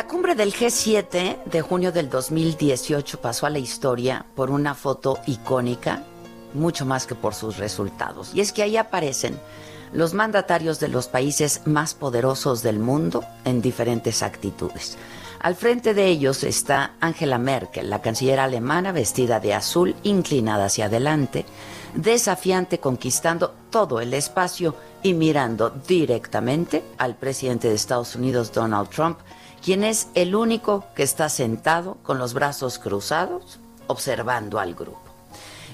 La cumbre del G7 de junio del 2018 pasó a la historia por una foto icónica, mucho más que por sus resultados. Y es que ahí aparecen los mandatarios de los países más poderosos del mundo en diferentes actitudes. Al frente de ellos está Angela Merkel, la canciller alemana vestida de azul, inclinada hacia adelante, desafiante conquistando todo el espacio y mirando directamente al presidente de Estados Unidos, Donald Trump, quien es el único que está sentado con los brazos cruzados observando al grupo.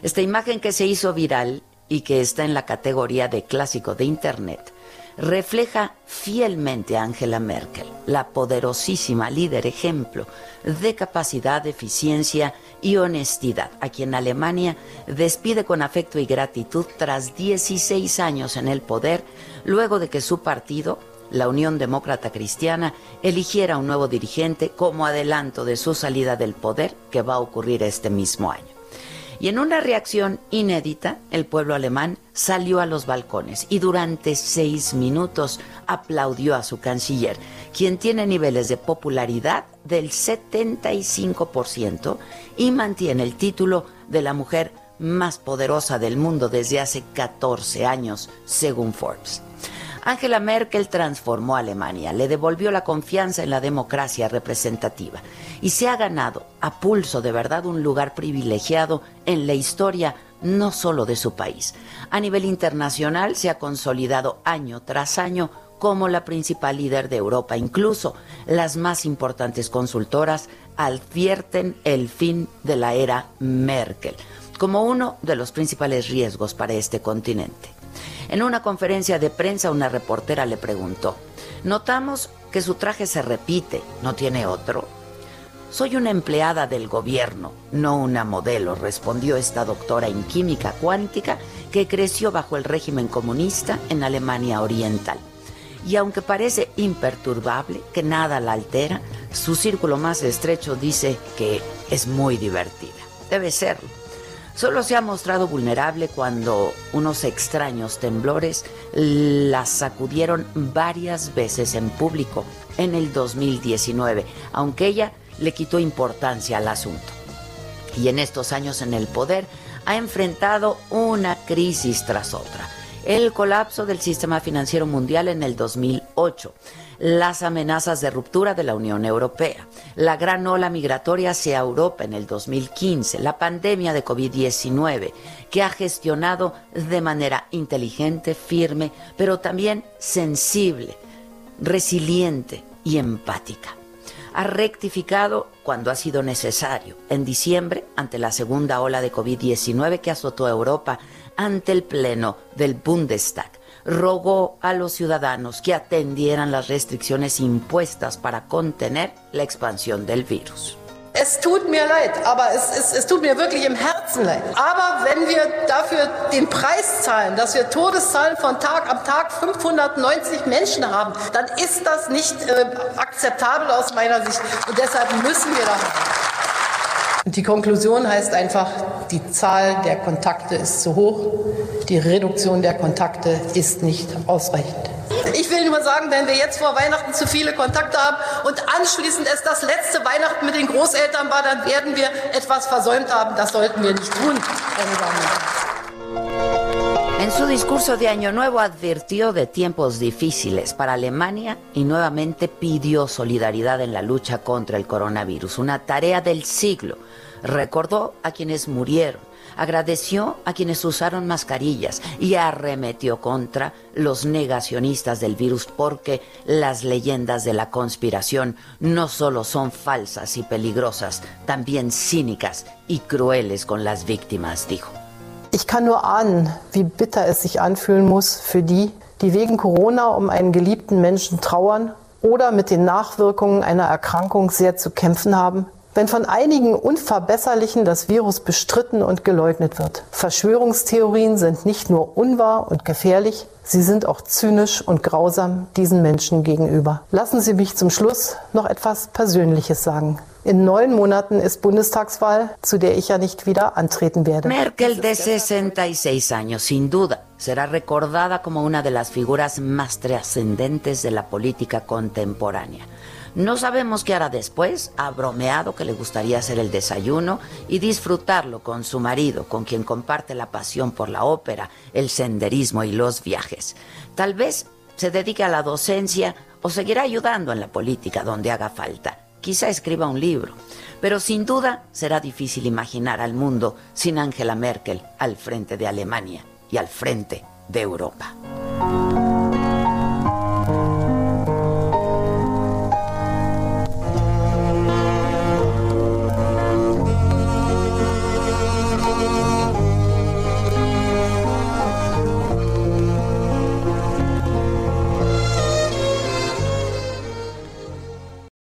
Esta imagen que se hizo viral y que está en la categoría de clásico de Internet refleja fielmente a Angela Merkel, la poderosísima líder ejemplo de capacidad, eficiencia y honestidad, a quien Alemania despide con afecto y gratitud tras 16 años en el poder, luego de que su partido, la Unión Demócrata Cristiana, eligiera un nuevo dirigente como adelanto de su salida del poder que va a ocurrir este mismo año. Y en una reacción inédita, el pueblo alemán salió a los balcones y durante seis minutos aplaudió a su canciller, quien tiene niveles de popularidad del 75% y mantiene el título de la mujer más poderosa del mundo desde hace 14 años, según Forbes. Angela Merkel transformó a Alemania, le devolvió la confianza en la democracia representativa y se ha ganado a pulso de verdad un lugar privilegiado en la historia no solo de su país. A nivel internacional se ha consolidado año tras año como la principal líder de Europa. Incluso las más importantes consultoras advierten el fin de la era Merkel como uno de los principales riesgos para este continente. En una conferencia de prensa una reportera le preguntó, notamos que su traje se repite, ¿no tiene otro? Soy una empleada del gobierno, no una modelo, respondió esta doctora en química cuántica que creció bajo el régimen comunista en Alemania Oriental. Y aunque parece imperturbable, que nada la altera, su círculo más estrecho dice que es muy divertida. Debe serlo. Solo se ha mostrado vulnerable cuando unos extraños temblores la sacudieron varias veces en público en el 2019, aunque ella le quitó importancia al asunto. Y en estos años en el poder ha enfrentado una crisis tras otra. El colapso del sistema financiero mundial en el 2008, las amenazas de ruptura de la Unión Europea, la gran ola migratoria hacia Europa en el 2015, la pandemia de COVID-19, que ha gestionado de manera inteligente, firme, pero también sensible, resiliente y empática. Ha rectificado cuando ha sido necesario. En diciembre, ante la segunda ola de COVID-19 que azotó a Europa, ante el Pleno del Bundestag, rogó a los ciudadanos que atendieran las restricciones impuestas para contener la expansión del virus. Es tut mir leid, aber es, es, es tut mir wirklich im Herzen leid. Aber wenn wir dafür den Preis zahlen, dass wir Todeszahlen von Tag am Tag 590 Menschen haben, dann ist das nicht äh, akzeptabel aus meiner Sicht. Und deshalb müssen wir da. Und die Konklusion heißt einfach, die Zahl der Kontakte ist zu hoch, die Reduktion der Kontakte ist nicht ausreichend. Ich will nur sagen, wenn wir jetzt vor Weihnachten zu viele Kontakte haben und anschließend es das letzte Weihnachten mit den Großeltern war, dann werden wir etwas versäumt haben. Das sollten wir nicht tun. En su discurso de Año Nuevo advirtió de tiempos difíciles para Alemania y nuevamente pidió solidaridad en la lucha contra el coronavirus, una tarea del siglo recordó a quienes murieron, agradeció a quienes usaron mascarillas y arremetió contra los negacionistas del virus porque las leyendas de la conspiración no solo son falsas y peligrosas, también cínicas y crueles con las víctimas, dijo. Ich kann nur ahnen, wie bitter es sich anfühlen muss für die, die wegen Corona um einen geliebten Menschen trauern oder mit den Nachwirkungen einer Erkrankung sehr zu kämpfen haben, wenn von einigen Unverbesserlichen das Virus bestritten und geleugnet wird. Verschwörungstheorien sind nicht nur unwahr und gefährlich, sie sind auch zynisch und grausam diesen Menschen gegenüber. Lassen Sie mich zum Schluss noch etwas Persönliches sagen. In neun Monaten ist Bundestagswahl, zu der ich ja nicht wieder antreten werde. Merkel, de 66 años, sin duda, será recordada como una de las figuras más trascendentes de la política contemporánea. No sabemos qué hará después. Ha bromeado que le gustaría hacer el desayuno y disfrutarlo con su marido, con quien comparte la pasión por la ópera, el senderismo y los viajes. Tal vez se dedique a la docencia o seguirá ayudando en la política donde haga falta. Quizá escriba un libro. Pero sin duda será difícil imaginar al mundo sin Angela Merkel al frente de Alemania y al frente de Europa.